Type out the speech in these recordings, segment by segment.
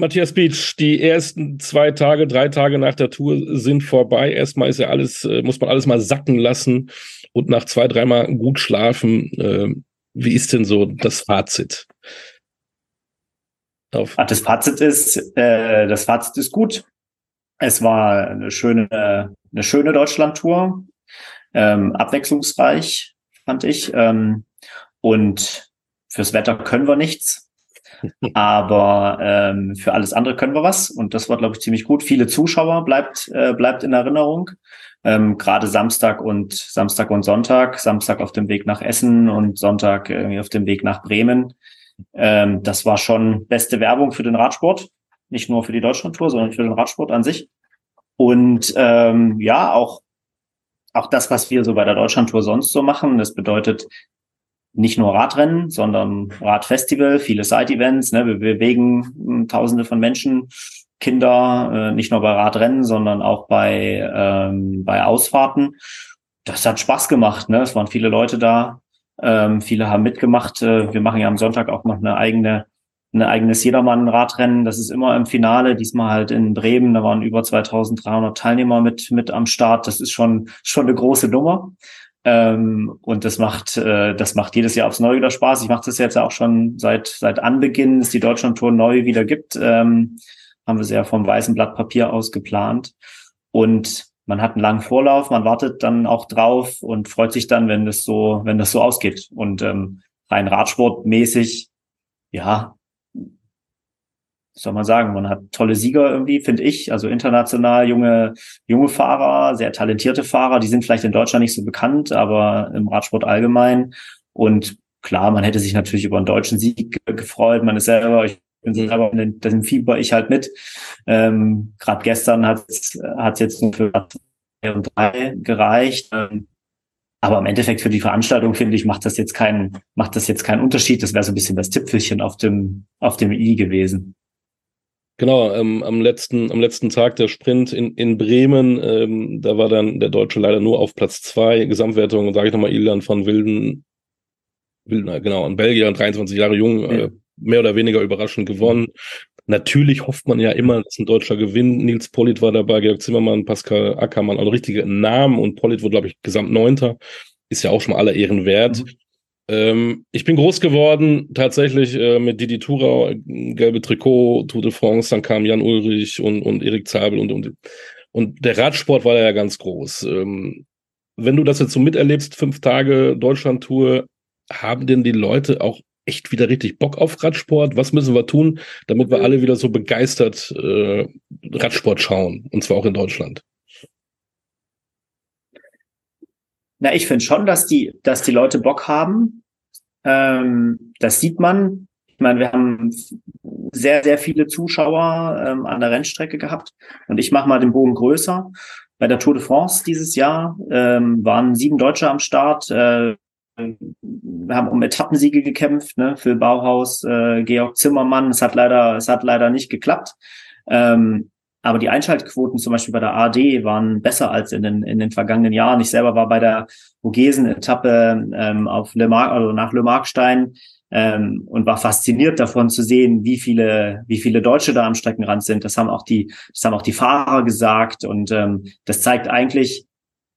Matthias Beach, die ersten zwei Tage, drei Tage nach der Tour sind vorbei. Erstmal ist ja alles, äh, muss man alles mal sacken lassen und nach zwei, dreimal gut schlafen. Äh, wie ist denn so das Fazit? Auf das Fazit ist, äh, das Fazit ist gut. Es war eine schöne, eine schöne Deutschland-Tour, ähm, abwechslungsreich, fand ich. Ähm, und fürs Wetter können wir nichts. Aber ähm, für alles andere können wir was und das war, glaube ich, ziemlich gut. Viele Zuschauer bleibt, äh, bleibt in Erinnerung. Ähm, Gerade Samstag und Samstag und Sonntag. Samstag auf dem Weg nach Essen und Sonntag irgendwie auf dem Weg nach Bremen. Ähm, das war schon beste Werbung für den Radsport. Nicht nur für die Deutschlandtour, sondern für den Radsport an sich. Und ähm, ja, auch auch das, was wir so bei der Deutschlandtour sonst so machen. Das bedeutet nicht nur Radrennen, sondern Radfestival, viele Side-Events. Ne? Wir bewegen hm, Tausende von Menschen, Kinder, äh, nicht nur bei Radrennen, sondern auch bei, ähm, bei Ausfahrten. Das hat Spaß gemacht. Ne? Es waren viele Leute da. Ähm, viele haben mitgemacht. Äh, wir machen ja am Sonntag auch noch eine eigene ein eigenes Jedermann-Radrennen. Das ist immer im Finale, diesmal halt in Bremen. Da waren über 2300 Teilnehmer mit, mit am Start. Das ist schon, schon eine große Nummer. Ähm, und das macht, äh, das macht jedes Jahr aufs Neue wieder Spaß. Ich mache das jetzt auch schon seit, seit Anbeginn, es die Deutschlandtour neu wieder gibt. Ähm, haben wir sehr vom weißen Blatt Papier aus geplant. Und man hat einen langen Vorlauf, man wartet dann auch drauf und freut sich dann, wenn das so, wenn das so ausgeht. Und ähm, rein Radsportmäßig, ja, soll man sagen, man hat tolle Sieger irgendwie, finde ich, also international junge, junge Fahrer, sehr talentierte Fahrer, die sind vielleicht in Deutschland nicht so bekannt, aber im Radsport allgemein. Und klar, man hätte sich natürlich über einen deutschen Sieg gefreut. Man ist selber, ich bin selber, dem Fieber ich halt mit. Ähm, Gerade gestern hat es jetzt nur für drei und drei gereicht. Ähm, aber im Endeffekt für die Veranstaltung, finde ich, macht das jetzt keinen, macht das jetzt keinen Unterschied. Das wäre so ein bisschen das Tippfelchen auf dem, auf dem I gewesen. Genau, ähm, am letzten, am letzten Tag der Sprint in, in Bremen, ähm, da war dann der Deutsche leider nur auf Platz zwei. Gesamtwertung, sage ich nochmal, Ilan von Wilden, Wilden, genau, ein Belgier, 23 Jahre jung, ja. äh, mehr oder weniger überraschend gewonnen. Natürlich hofft man ja immer, dass ein Deutscher gewinnt. Nils Polit war dabei, Georg Zimmermann, Pascal Ackermann, also richtige Namen und Polit wurde, glaube ich, gesamt Neunter. Ist ja auch schon mal aller Ehren wert. Mhm. Ähm, ich bin groß geworden, tatsächlich äh, mit Didi Thurau, gelbe Trikot, Tour de France, dann kam Jan Ulrich und, und Erik Zabel und, und, und der Radsport war ja ganz groß. Ähm, wenn du das jetzt so miterlebst, fünf Tage Deutschland-Tour, haben denn die Leute auch echt wieder richtig Bock auf Radsport? Was müssen wir tun, damit wir alle wieder so begeistert äh, Radsport schauen? Und zwar auch in Deutschland. Na, ich finde schon, dass die, dass die Leute Bock haben. Ähm, das sieht man. Ich meine, wir haben sehr, sehr viele Zuschauer ähm, an der Rennstrecke gehabt. Und ich mache mal den Bogen größer. Bei der Tour de France dieses Jahr ähm, waren sieben Deutsche am Start. Äh, wir haben um Etappensiege gekämpft, ne, für Bauhaus, äh, Georg Zimmermann. Es hat leider, es hat leider nicht geklappt. Ähm, aber die Einschaltquoten zum Beispiel bei der AD waren besser als in den, in den vergangenen Jahren. Ich selber war bei der Vogesen-Etappe ähm, auf Le Mar also nach Le Markstein ähm, und war fasziniert davon zu sehen, wie viele, wie viele Deutsche da am Streckenrand sind. Das haben auch die, das haben auch die Fahrer gesagt und ähm, das zeigt eigentlich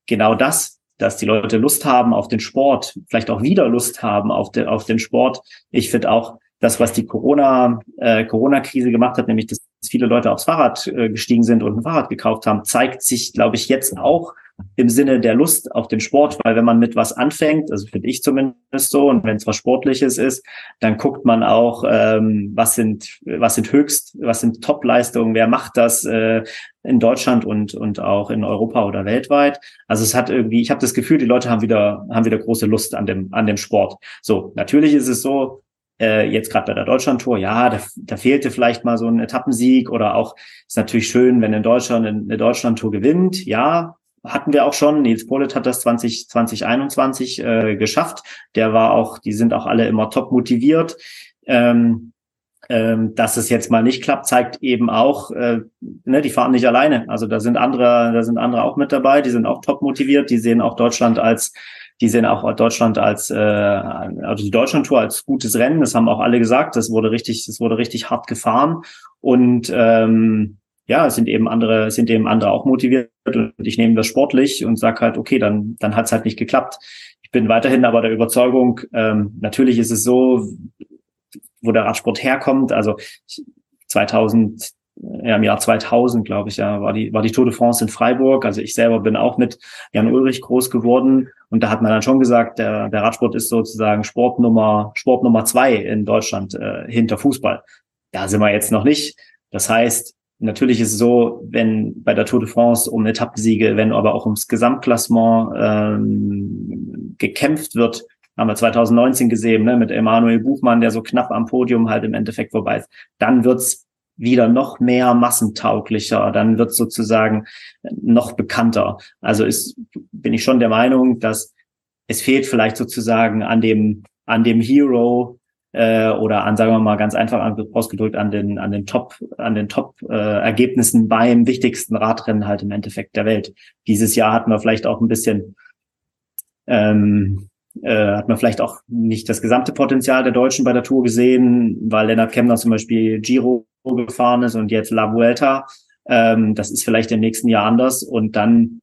genau das, dass die Leute Lust haben auf den Sport, vielleicht auch wieder Lust haben auf, de, auf den Sport. Ich finde auch das, was die Corona, äh, Corona-Krise gemacht hat, nämlich dass viele Leute aufs Fahrrad äh, gestiegen sind und ein Fahrrad gekauft haben, zeigt sich, glaube ich, jetzt auch im Sinne der Lust auf den Sport, weil wenn man mit was anfängt, also finde ich zumindest so, und wenn es was Sportliches ist, dann guckt man auch, ähm, was sind, was sind höchst, was sind Top-Leistungen, wer macht das äh, in Deutschland und und auch in Europa oder weltweit. Also es hat irgendwie, ich habe das Gefühl, die Leute haben wieder haben wieder große Lust an dem an dem Sport. So natürlich ist es so, äh, jetzt gerade bei der Deutschlandtour, ja, da, da fehlte vielleicht mal so ein Etappensieg oder auch ist natürlich schön, wenn in Deutschland eine Deutschlandtour gewinnt. Ja, hatten wir auch schon. Nils Polit hat das 20, 2021 äh, geschafft. Der war auch, die sind auch alle immer top motiviert. Ähm, ähm, dass es jetzt mal nicht klappt, zeigt eben auch, äh, ne, die fahren nicht alleine. Also da sind andere, da sind andere auch mit dabei, die sind auch top motiviert, die sehen auch Deutschland als die sehen auch Deutschland als, äh, also die Deutschlandtour als gutes Rennen. Das haben auch alle gesagt. Das wurde richtig, das wurde richtig hart gefahren. Und ähm, ja, es sind eben andere, sind eben andere auch motiviert und ich nehme das sportlich und sage halt, okay, dann, dann hat es halt nicht geklappt. Ich bin weiterhin aber der Überzeugung, ähm, natürlich ist es so, wo der Radsport herkommt. Also 2000, ja, im Jahr 2000, glaube ich, ja, war die, war die Tour de France in Freiburg. Also ich selber bin auch mit Jan Ulrich groß geworden. Und da hat man dann schon gesagt, der, der Radsport ist sozusagen Sport Nummer, Sport Nummer zwei in Deutschland äh, hinter Fußball. Da sind wir jetzt noch nicht. Das heißt, natürlich ist es so, wenn bei der Tour de France um Etappensiege, wenn aber auch ums Gesamtklassement ähm, gekämpft wird, haben wir 2019 gesehen, ne, mit Emanuel Buchmann, der so knapp am Podium halt im Endeffekt vorbei ist. Dann wird's wieder noch mehr massentauglicher, dann wird sozusagen noch bekannter. Also ist, bin ich schon der Meinung, dass es fehlt vielleicht sozusagen an dem, an dem Hero äh, oder an, sagen wir mal ganz einfach ausgedrückt, an den, an den Top, an den Top-Ergebnissen äh, beim wichtigsten Radrennen halt im Endeffekt der Welt. Dieses Jahr hatten wir vielleicht auch ein bisschen ähm, äh, hat man vielleicht auch nicht das gesamte Potenzial der Deutschen bei der Tour gesehen, weil Lennart Kemner zum Beispiel Giro gefahren ist und jetzt La Vuelta. Ähm, das ist vielleicht im nächsten Jahr anders und dann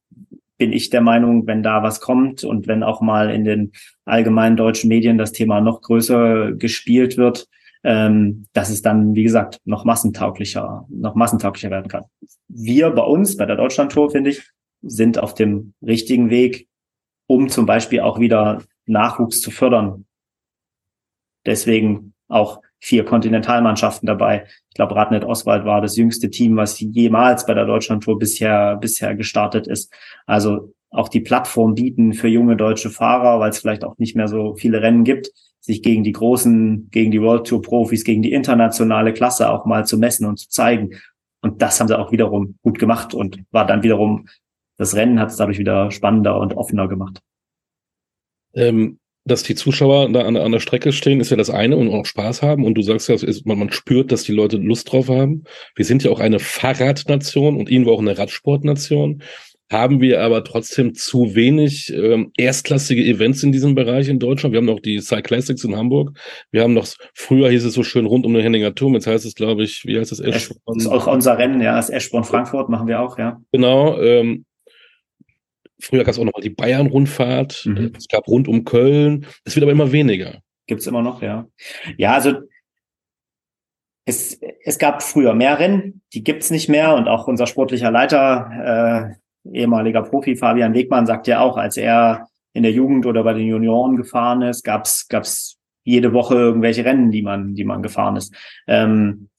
bin ich der Meinung, wenn da was kommt und wenn auch mal in den allgemeinen deutschen Medien das Thema noch größer gespielt wird, ähm, dass es dann, wie gesagt, noch massentauglicher, noch massentauglicher werden kann. Wir bei uns, bei der Deutschland-Tour, finde ich, sind auf dem richtigen Weg, um zum Beispiel auch wieder Nachwuchs zu fördern. Deswegen auch vier Kontinentalmannschaften dabei. Ich glaube, Radnet Oswald war das jüngste Team, was jemals bei der Deutschlandtour bisher, bisher gestartet ist. Also auch die Plattform bieten für junge deutsche Fahrer, weil es vielleicht auch nicht mehr so viele Rennen gibt, sich gegen die großen, gegen die World Tour Profis, gegen die internationale Klasse auch mal zu messen und zu zeigen. Und das haben sie auch wiederum gut gemacht und war dann wiederum, das Rennen hat es dadurch wieder spannender und offener gemacht. Ähm, dass die Zuschauer da an, an, der Strecke stehen, ist ja das eine und auch Spaß haben. Und du sagst ja, ist, man, man, spürt, dass die Leute Lust drauf haben. Wir sind ja auch eine Fahrradnation und irgendwo auch eine Radsportnation. Haben wir aber trotzdem zu wenig ähm, erstklassige Events in diesem Bereich in Deutschland. Wir haben noch die Cyclassics in Hamburg. Wir haben noch, früher hieß es so schön rund um den Henninger Turm. Jetzt heißt es, glaube ich, wie heißt es? Eschborn. Das ist auch unser Rennen, ja. Das Eschborn Frankfurt machen wir auch, ja. Genau. Ähm, Früher gab es auch noch mal die Bayern-Rundfahrt. Mhm. Es gab rund um Köln. Es wird aber immer weniger. Gibt's immer noch, ja. Ja, also es, es gab früher mehr Rennen, die gibt's nicht mehr. Und auch unser sportlicher Leiter, äh, ehemaliger Profi Fabian Wegmann, sagt ja auch, als er in der Jugend oder bei den Junioren gefahren ist, gab's gab's jede Woche irgendwelche Rennen, die man, die man gefahren ist. Ähm,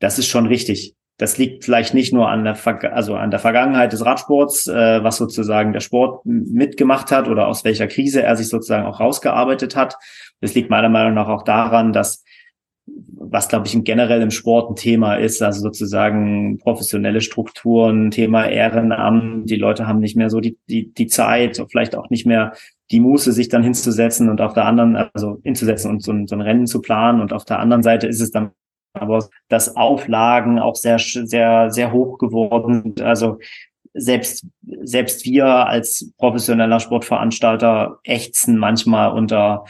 das ist schon richtig das liegt vielleicht nicht nur an der, Ver also an der Vergangenheit des Radsports, äh, was sozusagen der Sport mitgemacht hat oder aus welcher Krise er sich sozusagen auch rausgearbeitet hat. Das liegt meiner Meinung nach auch daran, dass was glaube ich generell im Sport ein Thema ist, also sozusagen professionelle Strukturen, Thema Ehrenamt. Die Leute haben nicht mehr so die, die, die Zeit, vielleicht auch nicht mehr die Muße, sich dann hinzusetzen und auf der anderen, also hinzusetzen und so ein, so ein Rennen zu planen. Und auf der anderen Seite ist es dann aber dass Auflagen auch sehr, sehr, sehr hoch geworden sind. Also selbst, selbst wir als professioneller Sportveranstalter ächzen manchmal unter,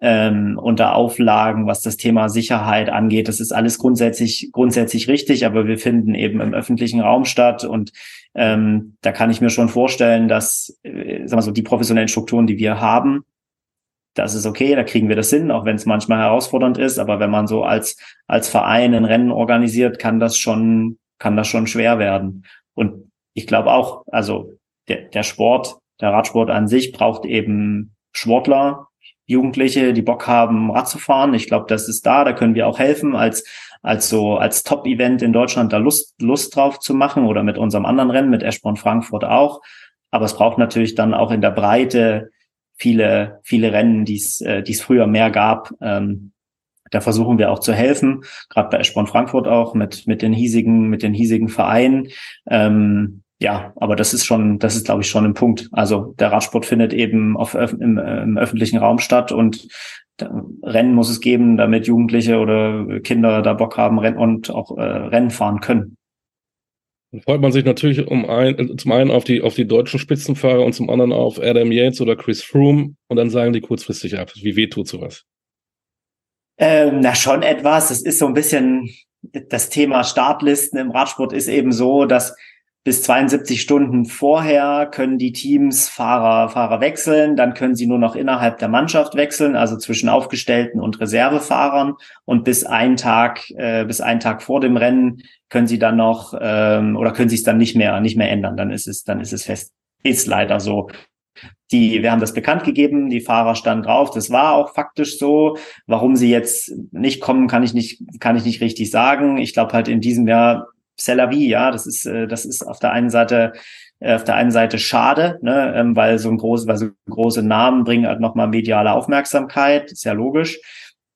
ähm, unter Auflagen, was das Thema Sicherheit angeht. Das ist alles grundsätzlich, grundsätzlich richtig, aber wir finden eben im öffentlichen Raum statt und ähm, da kann ich mir schon vorstellen, dass äh, sagen wir so, die professionellen Strukturen, die wir haben, das ist okay, da kriegen wir das hin, auch wenn es manchmal herausfordernd ist. Aber wenn man so als, als Verein ein Rennen organisiert, kann das schon, kann das schon schwer werden. Und ich glaube auch, also der, der Sport, der Radsport an sich braucht eben Sportler, Jugendliche, die Bock haben, Rad zu fahren. Ich glaube, das ist da, da können wir auch helfen, als, als so, als Top-Event in Deutschland da Lust, Lust drauf zu machen oder mit unserem anderen Rennen, mit Eschborn Frankfurt auch. Aber es braucht natürlich dann auch in der Breite viele, viele Rennen, die es äh, die es früher mehr gab. Ähm, da versuchen wir auch zu helfen, gerade bei Eschborn Frankfurt auch mit mit den hiesigen mit den hiesigen Vereinen. Ähm, ja, aber das ist schon, das ist glaube ich schon ein Punkt. Also der Radsport findet eben auf, im, im öffentlichen Raum statt und Rennen muss es geben, damit Jugendliche oder Kinder da Bock haben und auch äh, Rennen fahren können. Freut man sich natürlich um ein, zum einen auf die, auf die deutschen Spitzenfahrer und zum anderen auf Adam Yates oder Chris Froome und dann sagen die kurzfristig ab. Wie weh tut sowas? Ähm, na, schon etwas. Es ist so ein bisschen das Thema Startlisten im Radsport ist eben so, dass bis 72 Stunden vorher können die Teams Fahrer, Fahrer wechseln, dann können sie nur noch innerhalb der Mannschaft wechseln, also zwischen Aufgestellten und Reservefahrern. Und bis einen Tag, äh, bis einen Tag vor dem Rennen können sie dann noch ähm, oder können sie es dann nicht mehr, nicht mehr ändern. Dann ist es, dann ist es fest. Ist leider so. Die, wir haben das bekannt gegeben, die Fahrer standen drauf. Das war auch faktisch so. Warum sie jetzt nicht kommen, kann ich nicht, kann ich nicht richtig sagen. Ich glaube halt in diesem Jahr Cellavi, ja, das ist, äh, das ist auf der einen Seite äh, auf der einen Seite schade, ne, ähm, weil so ein groß, weil so große Namen bringen halt nochmal mediale Aufmerksamkeit, ist ja logisch.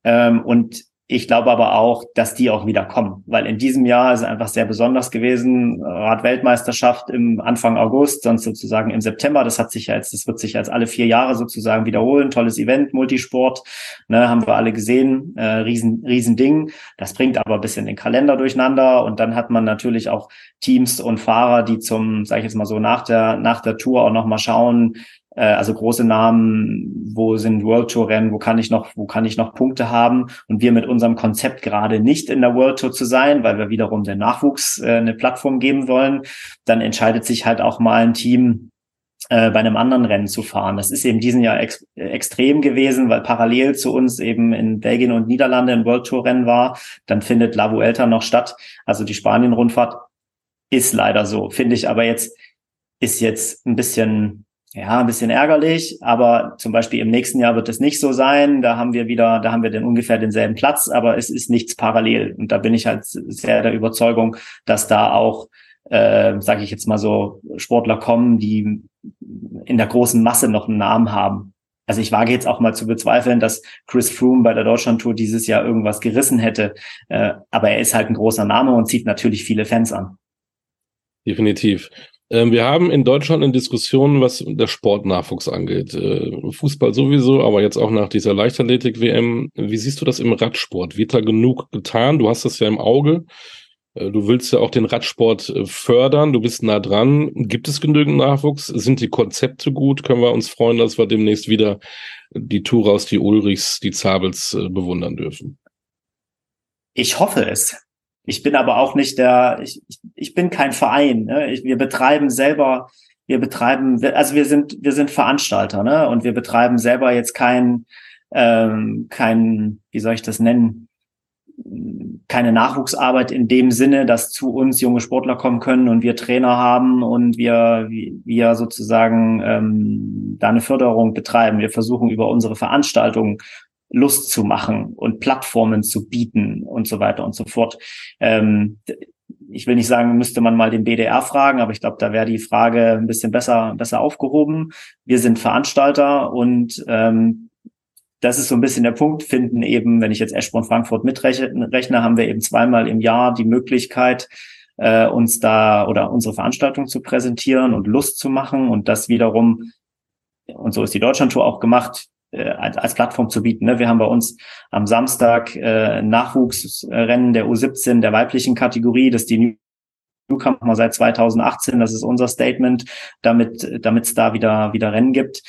Ähm, und ich glaube aber auch, dass die auch wieder kommen, weil in diesem Jahr ist es einfach sehr besonders gewesen. Radweltmeisterschaft im Anfang August, sonst sozusagen im September. Das hat sich ja jetzt, das wird sich jetzt alle vier Jahre sozusagen wiederholen. Tolles Event, Multisport, ne, haben wir alle gesehen. Äh, riesen, riesen Ding. Das bringt aber ein bisschen den Kalender durcheinander und dann hat man natürlich auch Teams und Fahrer, die zum, sage ich jetzt mal so, nach der, nach der Tour auch nochmal schauen, also große Namen, wo sind World Tour Rennen, wo kann ich noch, wo kann ich noch Punkte haben und wir mit unserem Konzept gerade nicht in der World Tour zu sein, weil wir wiederum den Nachwuchs äh, eine Plattform geben wollen, dann entscheidet sich halt auch mal ein Team, äh, bei einem anderen Rennen zu fahren. Das ist eben diesen Jahr ex extrem gewesen, weil parallel zu uns eben in Belgien und Niederlande ein World Tour Rennen war. Dann findet La Vuelta noch statt. Also die Spanien-Rundfahrt ist leider so. Finde ich aber jetzt, ist jetzt ein bisschen ja, ein bisschen ärgerlich, aber zum Beispiel im nächsten Jahr wird es nicht so sein. Da haben wir wieder, da haben wir dann ungefähr denselben Platz, aber es ist nichts parallel. Und da bin ich halt sehr der Überzeugung, dass da auch, äh, sage ich jetzt mal so, Sportler kommen, die in der großen Masse noch einen Namen haben. Also ich wage jetzt auch mal zu bezweifeln, dass Chris Froome bei der Deutschlandtour dieses Jahr irgendwas gerissen hätte. Äh, aber er ist halt ein großer Name und zieht natürlich viele Fans an. Definitiv. Ähm, wir haben in Deutschland eine Diskussion, was der Sportnachwuchs angeht. Äh, Fußball sowieso, aber jetzt auch nach dieser Leichtathletik-WM. Wie siehst du das im Radsport? Wird da genug getan? Du hast das ja im Auge. Äh, du willst ja auch den Radsport äh, fördern. Du bist nah dran. Gibt es genügend Nachwuchs? Sind die Konzepte gut? Können wir uns freuen, dass wir demnächst wieder die Tour aus, die Ulrichs, die Zabels bewundern dürfen? Ich hoffe es. Ich bin aber auch nicht der, ich, ich bin kein Verein. Ne? Ich, wir betreiben selber, wir betreiben, also wir sind, wir sind Veranstalter, ne? Und wir betreiben selber jetzt kein, ähm, kein, wie soll ich das nennen? keine Nachwuchsarbeit in dem Sinne, dass zu uns junge Sportler kommen können und wir Trainer haben und wir, wir sozusagen ähm, da eine Förderung betreiben. Wir versuchen über unsere Veranstaltungen Lust zu machen und Plattformen zu bieten und so weiter und so fort. Ähm, ich will nicht sagen, müsste man mal den BDR fragen, aber ich glaube, da wäre die Frage ein bisschen besser, besser aufgehoben. Wir sind Veranstalter und ähm, das ist so ein bisschen der Punkt, finden eben, wenn ich jetzt Eschborn Frankfurt mitrechne, haben wir eben zweimal im Jahr die Möglichkeit, äh, uns da oder unsere Veranstaltung zu präsentieren und Lust zu machen und das wiederum, und so ist die Deutschlandtour auch gemacht, äh, als Plattform zu bieten. Ne? Wir haben bei uns am Samstag äh, Nachwuchsrennen der U17 der weiblichen Kategorie, das ist die Newcomer seit 2018, das ist unser Statement, damit damit es da wieder wieder Rennen gibt.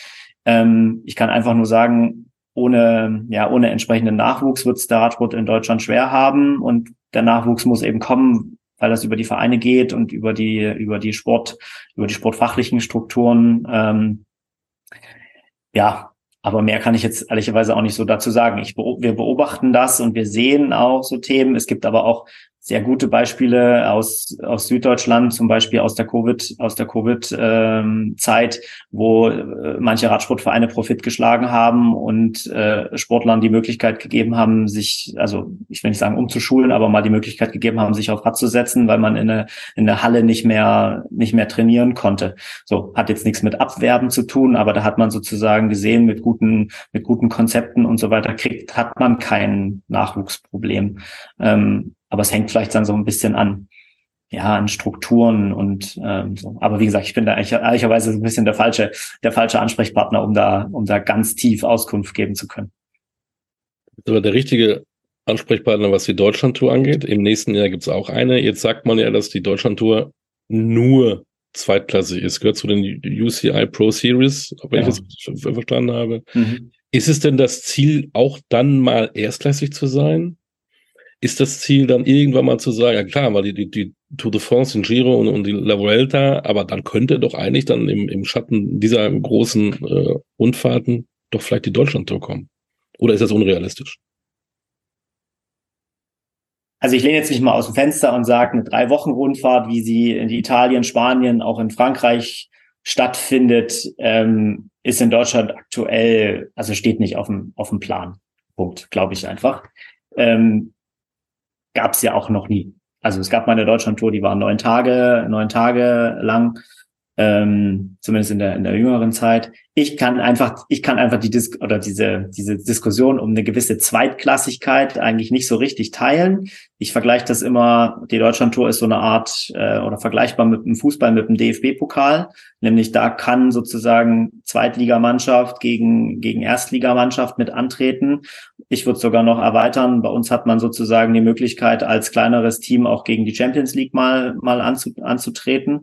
Ähm, ich kann einfach nur sagen, ohne ja ohne entsprechenden Nachwuchs wird es der Radsport in Deutschland schwer haben und der Nachwuchs muss eben kommen, weil das über die Vereine geht und über die über die Sport über die sportfachlichen Strukturen. Ähm, ja, aber mehr kann ich jetzt ehrlicherweise auch nicht so dazu sagen. Ich, wir beobachten das und wir sehen auch so Themen. Es gibt aber auch sehr gute Beispiele aus, aus Süddeutschland, zum Beispiel aus der Covid, aus der Covid-Zeit, wo äh, manche Radsportvereine Profit geschlagen haben und äh, Sportlern die Möglichkeit gegeben haben, sich, also ich will nicht sagen umzuschulen, aber mal die Möglichkeit gegeben haben, sich auf Rad zu setzen, weil man in eine, in der Halle nicht mehr, nicht mehr trainieren konnte. So, hat jetzt nichts mit Abwerben zu tun, aber da hat man sozusagen gesehen, mit guten, mit guten Konzepten und so weiter kriegt, hat man kein Nachwuchsproblem. Ähm, aber es hängt vielleicht dann so ein bisschen an, ja, an Strukturen und ähm, so. Aber wie gesagt, ich bin da ehrlicherweise ein bisschen der falsche, der falsche Ansprechpartner, um da, um da ganz tief Auskunft geben zu können. Aber der richtige Ansprechpartner, was die Deutschlandtour angeht. Im nächsten Jahr gibt es auch eine. Jetzt sagt man ja, dass die Deutschlandtour nur zweitklassig ist, gehört zu den UCI Pro Series, wenn ja. ich das verstanden habe. Mhm. Ist es denn das Ziel, auch dann mal erstklassig zu sein? Ist das Ziel dann irgendwann mal zu sagen, ja klar, weil die, die, die Tour de France, den Giro und, und die La Vuelta, aber dann könnte doch eigentlich dann im, im Schatten dieser großen äh, Rundfahrten doch vielleicht die Deutschland-Tour kommen. Oder ist das unrealistisch? Also ich lehne jetzt nicht mal aus dem Fenster und sage, eine drei Wochen Rundfahrt, wie sie in Italien, Spanien, auch in Frankreich stattfindet, ähm, ist in Deutschland aktuell, also steht nicht auf dem, auf dem Plan. Punkt, glaube ich einfach. Ähm, Gab es ja auch noch nie. Also es gab mal eine Deutschlandtour, die war neun Tage, neun Tage lang ähm, zumindest in der in der jüngeren Zeit. Ich kann einfach, ich kann einfach die Dis oder diese diese Diskussion um eine gewisse Zweitklassigkeit eigentlich nicht so richtig teilen. Ich vergleiche das immer. Die Deutschlandtour ist so eine Art äh, oder vergleichbar mit dem Fußball mit dem DFB-Pokal, nämlich da kann sozusagen Zweitligamannschaft gegen gegen Erstligamannschaft mit antreten. Ich würde sogar noch erweitern. Bei uns hat man sozusagen die Möglichkeit als kleineres Team auch gegen die Champions League mal mal anzu, anzutreten.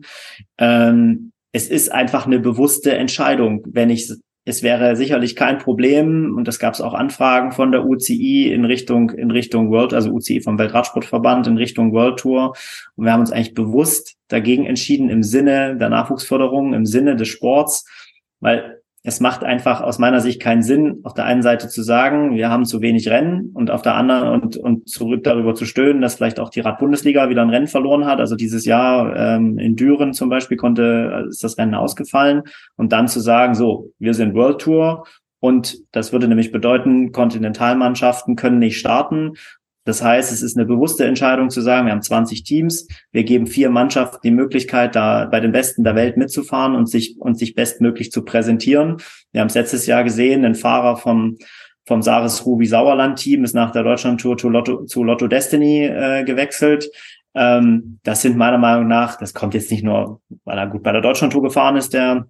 Ähm, es ist einfach eine bewusste Entscheidung. Wenn ich, es wäre sicherlich kein Problem, und das gab es auch Anfragen von der UCI in Richtung, in Richtung World, also UCI vom Weltradsportverband in Richtung World Tour. Und wir haben uns eigentlich bewusst dagegen entschieden im Sinne der Nachwuchsförderung, im Sinne des Sports, weil es macht einfach aus meiner Sicht keinen Sinn, auf der einen Seite zu sagen, wir haben zu wenig Rennen und auf der anderen und, und zurück darüber zu stöhnen, dass vielleicht auch die Radbundesliga wieder ein Rennen verloren hat. Also dieses Jahr ähm, in Düren zum Beispiel konnte, ist das Rennen ausgefallen und dann zu sagen, so, wir sind World Tour und das würde nämlich bedeuten, Kontinentalmannschaften können nicht starten das heißt, es ist eine bewusste Entscheidung zu sagen, wir haben 20 Teams, wir geben vier Mannschaften die Möglichkeit, da bei den Besten der Welt mitzufahren und sich, und sich bestmöglich zu präsentieren. Wir haben es letztes Jahr gesehen, ein Fahrer vom, vom Saris Ruby Sauerland Team ist nach der Deutschland-Tour zu Lotto, zu Lotto Destiny äh, gewechselt. Ähm, das sind meiner Meinung nach, das kommt jetzt nicht nur, weil er gut bei der Deutschland-Tour gefahren ist, der,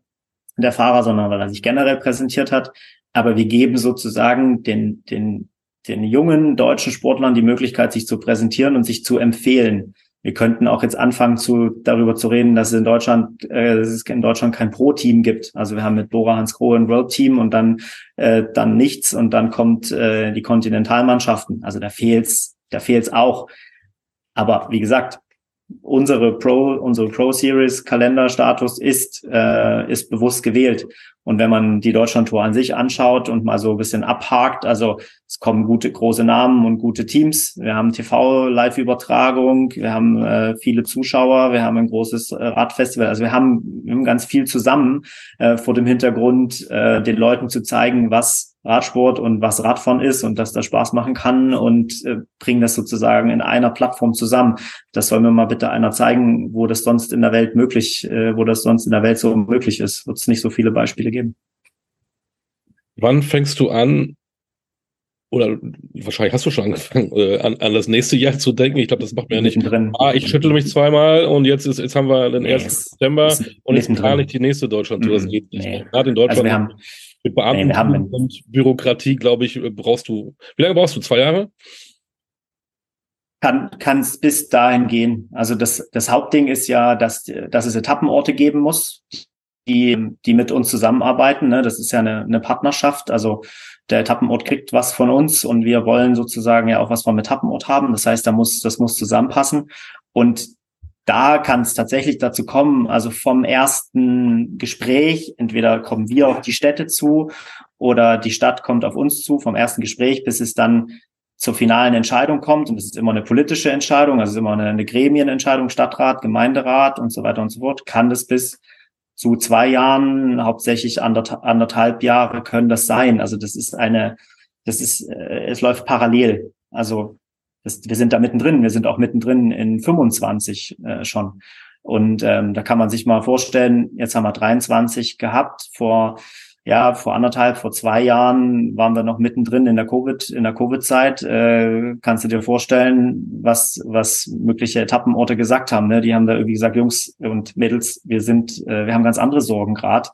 der Fahrer, sondern weil er sich generell präsentiert hat. Aber wir geben sozusagen den, den, den jungen deutschen Sportlern die Möglichkeit, sich zu präsentieren und sich zu empfehlen. Wir könnten auch jetzt anfangen, zu, darüber zu reden, dass es in Deutschland, äh, dass es in Deutschland kein Pro-Team gibt. Also wir haben mit Bora Hans Grohe ein World-Team und dann, äh, dann nichts und dann kommt äh, die Kontinentalmannschaften. Also da fehlt's, da fehlt's auch. Aber wie gesagt, unsere Pro, unsere Pro Series Kalenderstatus ist, äh, ist bewusst gewählt. Und wenn man die Deutschlandtour an sich anschaut und mal so ein bisschen abhakt, also es kommen gute große Namen und gute Teams. Wir haben TV-Live-Übertragung, wir haben äh, viele Zuschauer, wir haben ein großes äh, Radfestival. Also wir haben, wir haben ganz viel zusammen äh, vor dem Hintergrund, äh, den Leuten zu zeigen, was Radsport und was Radfahren ist und dass das Spaß machen kann und äh, bringen das sozusagen in einer Plattform zusammen. Das soll mir mal bitte einer zeigen, wo das sonst in der Welt möglich, äh, wo das sonst in der Welt so möglich ist. Wird es nicht so viele Beispiele geben. Wann fängst du an, oder wahrscheinlich hast du schon angefangen, äh, an, an das nächste Jahr zu denken. Ich glaube, das macht mir ja nicht. Drin. Ah, ich schüttel mich zweimal und jetzt ist, jetzt haben wir den 1. September und jetzt gar nicht die nächste Deutschland-Tour. Das geht nicht. Nee. Gerade in Deutschland. Also wir haben, mit Beamten haben und Bürokratie, glaube ich, brauchst du. Wie lange brauchst du? Zwei Jahre? Kann kann es bis dahin gehen. Also das das Hauptding ist ja, dass dass es Etappenorte geben muss, die die mit uns zusammenarbeiten. Ne? Das ist ja eine, eine Partnerschaft. Also der Etappenort kriegt was von uns und wir wollen sozusagen ja auch was vom Etappenort haben. Das heißt, da muss das muss zusammenpassen. Und da kann es tatsächlich dazu kommen, also vom ersten Gespräch, entweder kommen wir auf die Städte zu oder die Stadt kommt auf uns zu, vom ersten Gespräch, bis es dann zur finalen Entscheidung kommt. Und es ist immer eine politische Entscheidung, also immer eine, eine Gremienentscheidung, Stadtrat, Gemeinderat und so weiter und so fort, kann das bis zu zwei Jahren, hauptsächlich anderthalb, anderthalb Jahre können das sein. Also das ist eine, das ist, äh, es läuft parallel. Also das, wir sind da mittendrin, wir sind auch mittendrin in 25 äh, schon. Und ähm, da kann man sich mal vorstellen, jetzt haben wir 23 gehabt, vor ja, vor anderthalb, vor zwei Jahren waren wir noch mittendrin in der Covid, in der Covid-Zeit. Äh, kannst du dir vorstellen, was, was mögliche Etappenorte gesagt haben? Ne? Die haben da irgendwie gesagt, Jungs und Mädels, wir sind, äh, wir haben ganz andere Sorgen gerade.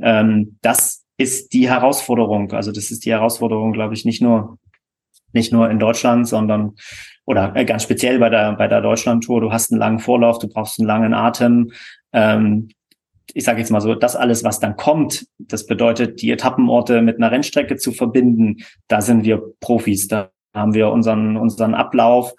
Ähm, das ist die Herausforderung. Also das ist die Herausforderung, glaube ich, nicht nur Nicht nur in Deutschland, sondern oder äh, ganz speziell bei der bei der Deutschland-Tour. Du hast einen langen Vorlauf, du brauchst einen langen Atem. Ähm, ich sage jetzt mal so, das alles, was dann kommt, das bedeutet, die Etappenorte mit einer Rennstrecke zu verbinden, da sind wir Profis, da haben wir unseren, unseren Ablauf.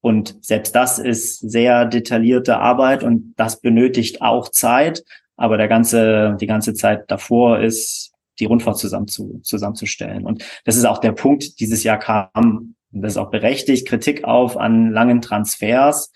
Und selbst das ist sehr detaillierte Arbeit und das benötigt auch Zeit. Aber der ganze, die ganze Zeit davor ist, die Rundfahrt zusammen zu, zusammenzustellen. Und das ist auch der Punkt, dieses Jahr kam, und das ist auch berechtigt, Kritik auf an langen Transfers.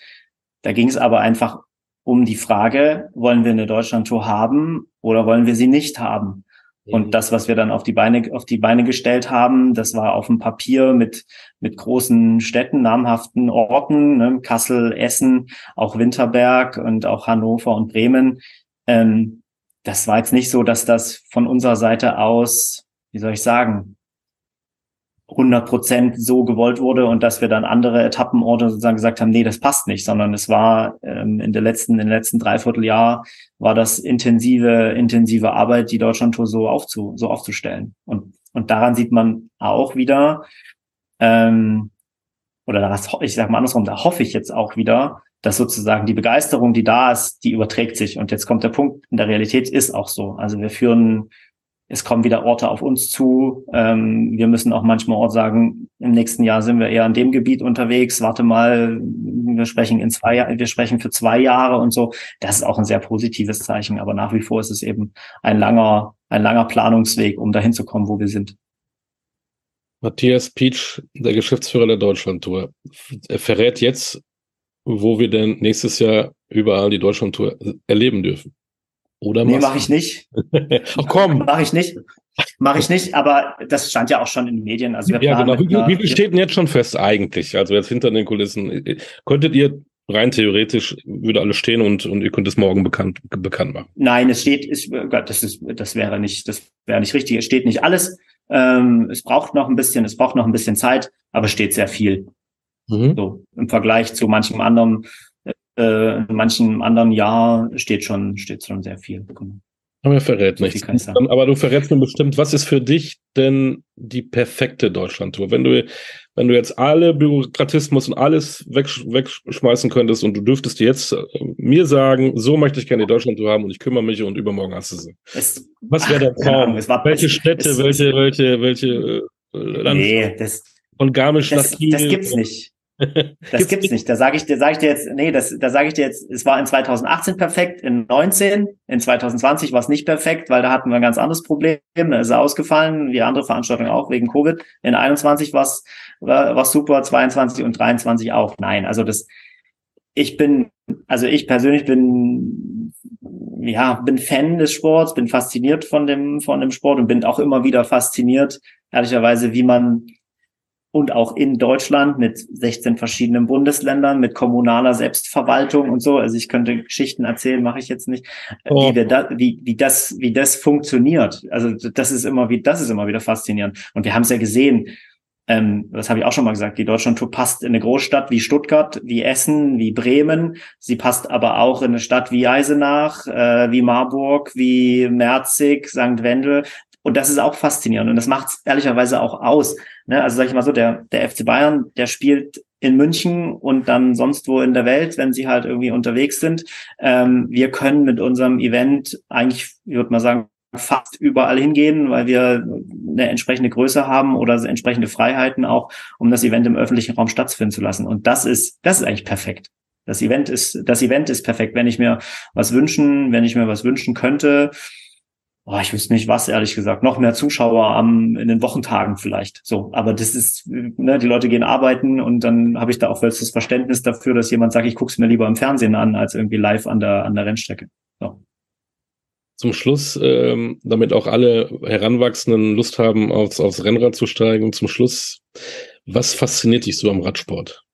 Da ging es aber einfach um die Frage, wollen wir eine Deutschlandtour haben oder wollen wir sie nicht haben? Und mhm. das, was wir dann auf die Beine, auf die Beine gestellt haben, das war auf dem Papier mit, mit großen Städten, namhaften Orten, ne, Kassel, Essen, auch Winterberg und auch Hannover und Bremen. Ähm, das war jetzt nicht so, dass das von unserer Seite aus, wie soll ich sagen, 100 Prozent so gewollt wurde und dass wir dann andere Etappenorte sozusagen gesagt haben, nee, das passt nicht, sondern es war ähm, in der letzten, in den letzten Dreivierteljahr war das intensive, intensive Arbeit, die Deutschlandtour so aufzu, so aufzustellen. Und, und daran sieht man auch wieder, ähm, oder das, ich sag mal andersrum, da hoffe ich jetzt auch wieder, dass sozusagen die Begeisterung, die da ist, die überträgt sich. Und jetzt kommt der Punkt, in der Realität ist auch so. Also wir führen es kommen wieder Orte auf uns zu. Ähm, wir müssen auch manchmal Ort sagen, im nächsten Jahr sind wir eher in dem Gebiet unterwegs. Warte mal, wir sprechen in zwei, wir sprechen für zwei Jahre und so. Das ist auch ein sehr positives Zeichen. Aber nach wie vor ist es eben ein langer, ein langer Planungsweg, um dahin zu kommen, wo wir sind. Matthias Pietsch, der Geschäftsführer der Deutschlandtour, verrät jetzt, wo wir denn nächstes Jahr überall die Deutschlandtour erleben dürfen. Oder nee, mache ich nicht. Ach komm. Mache ich nicht. Mache ich nicht, aber das stand ja auch schon in den Medien. Also wir ja, genau. Wie, wie viel steht denn jetzt schon fest eigentlich? Also jetzt hinter den Kulissen. Könntet ihr rein theoretisch, würde alles stehen und, und ihr könnt es morgen bekannt, bekannt machen? Nein, es steht, ist, Gott, das ist, das wäre nicht, das wäre nicht richtig. Es steht nicht alles. Ähm, es braucht noch ein bisschen, es braucht noch ein bisschen Zeit, aber es steht sehr viel. Mhm. So im Vergleich zu manchem anderen äh, in manchen anderen Jahr steht schon, steht schon sehr viel. Aber er verrät so nichts. Aber du verrätst mir bestimmt, was ist für dich denn die perfekte Deutschlandtour? Wenn du, wenn du jetzt alle Bürokratismus und alles wegsch wegschmeißen könntest und du dürftest jetzt äh, mir sagen, so möchte ich gerne die Deutschlandtour haben und ich kümmere mich und übermorgen hast du sie. Es, was wäre der Traum? War, welche Städte, es, welche, welche, welche äh, Land nee, das, von Garmisch das, nach Kiel? Das gibt's nicht. Das gibt's, nicht. Da sage ich dir, sage ich dir jetzt, nee, das, da sage ich dir jetzt, es war in 2018 perfekt, in 19, in 2020 war es nicht perfekt, weil da hatten wir ein ganz anderes Problem. Da ist er ausgefallen, wie andere Veranstaltungen auch wegen Covid. In 21 war es super, 22 und 23 auch. Nein, also das, ich bin, also ich persönlich bin, ja, bin Fan des Sports, bin fasziniert von dem, von dem Sport und bin auch immer wieder fasziniert, ehrlicherweise, wie man und auch in Deutschland mit 16 verschiedenen Bundesländern, mit kommunaler Selbstverwaltung und so. Also ich könnte Geschichten erzählen, mache ich jetzt nicht, oh. wie, wir da, wie, wie das, wie das funktioniert. Also das ist immer wie, das ist immer wieder faszinierend. Und wir haben es ja gesehen. Ähm, das habe ich auch schon mal gesagt. Die Deutschlandtour passt in eine Großstadt wie Stuttgart, wie Essen, wie Bremen. Sie passt aber auch in eine Stadt wie Eisenach, äh, wie Marburg, wie Merzig, St. Wendel. Und das ist auch faszinierend und das macht es ehrlicherweise auch aus. Ne? Also sage ich mal so, der, der FC Bayern, der spielt in München und dann sonst wo in der Welt, wenn sie halt irgendwie unterwegs sind. Ähm, wir können mit unserem Event eigentlich, ich würde mal sagen, fast überall hingehen, weil wir eine entsprechende Größe haben oder entsprechende Freiheiten auch, um das Event im öffentlichen Raum stattfinden zu lassen. Und das ist, das ist eigentlich perfekt. Das Event ist, das Event ist perfekt. Wenn ich mir was wünschen, wenn ich mir was wünschen könnte, oh, ich wüsste nicht was, ehrlich gesagt, noch mehr Zuschauer am, in den Wochentagen vielleicht. So, aber das ist, ne, die Leute gehen arbeiten und dann habe ich da auch vollstes Verständnis dafür, dass jemand sagt, ich gucke es mir lieber im Fernsehen an, als irgendwie live an der, an der Rennstrecke. So. Zum Schluss, ähm, damit auch alle Heranwachsenden Lust haben, aufs, aufs Rennrad zu steigen, zum Schluss, was fasziniert dich so am Radsport?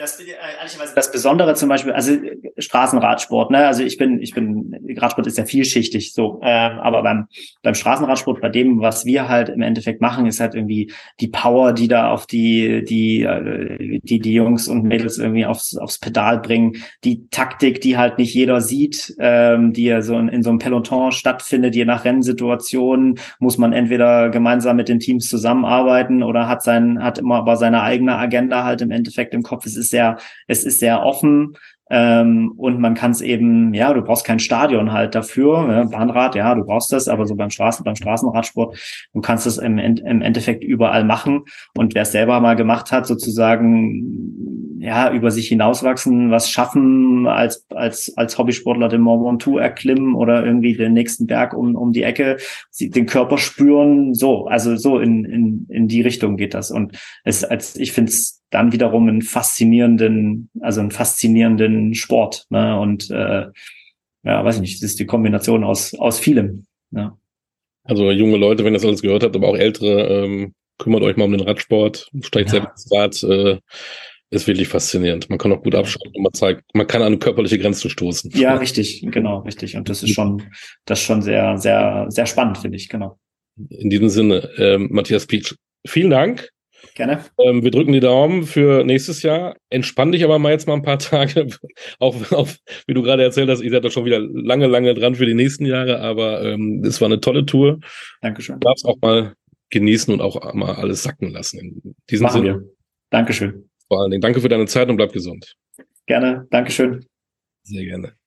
Das, äh, das Besondere zum Beispiel, also Straßenradsport, ne? Also ich bin, ich bin, Radsport ist ja vielschichtig so, ähm, aber beim, beim Straßenradsport, bei dem, was wir halt im Endeffekt machen, ist halt irgendwie die Power, die da auf die, die, äh, die, die Jungs und Mädels irgendwie aufs, aufs Pedal bringen, die Taktik, die halt nicht jeder sieht, ähm, die ja so in, in so einem Peloton stattfindet, je nach Rennsituation muss man entweder gemeinsam mit den Teams zusammenarbeiten oder hat sein, hat immer aber seine eigene Agenda halt im Endeffekt im Kopf. Es ist sehr, es ist sehr offen. Ähm, und man kann es eben, ja, du brauchst kein Stadion halt dafür. Ja, Bahnrad, ja, du brauchst das, aber so beim Straßen, beim Straßenradsport, du kannst es im, im Endeffekt überall machen. Und wer es selber mal gemacht hat, sozusagen, ja, über sich hinauswachsen, was schaffen, als, als, als Hobbysportler den Mont Ventoux erklimmen oder irgendwie den nächsten Berg um, um die Ecke, den Körper spüren, so, also so in, in, in die Richtung geht das. Und es, als, ich finde es dann wiederum einen faszinierenden, also einen faszinierenden Sport. Ne? Und äh, ja, weiß ich nicht, das ist die Kombination aus, aus vielem. Ja. Also junge Leute, wenn ihr das alles gehört habt, aber auch ältere, ähm, kümmert euch mal um den Radsport, steigt ja. selbst ins Rad, äh, ist wirklich faszinierend. Man kann auch gut abschalten und man zeigt, man kann an körperliche Grenzen stoßen. Ja, richtig, genau, richtig. Und das ist schon, das ist schon sehr, sehr, sehr spannend, finde ich, genau. In diesem Sinne, ähm, Matthias Pietsch, vielen Dank. Gerne. Ähm, wir drücken die Daumen für nächstes Jahr. Entspann dich aber mal jetzt mal ein paar Tage. auch, auch wie du gerade erzählt hast, ihr seid da schon wieder lange, lange dran für die nächsten Jahre, aber ähm, es war eine tolle Tour. Dankeschön. Du darfst auch mal genießen und auch mal alles sacken lassen. In diesem Machen Sinne. wir. Dankeschön. Vor allen Dingen danke für deine Zeit und bleib gesund. Gerne. Dankeschön. Sehr gerne.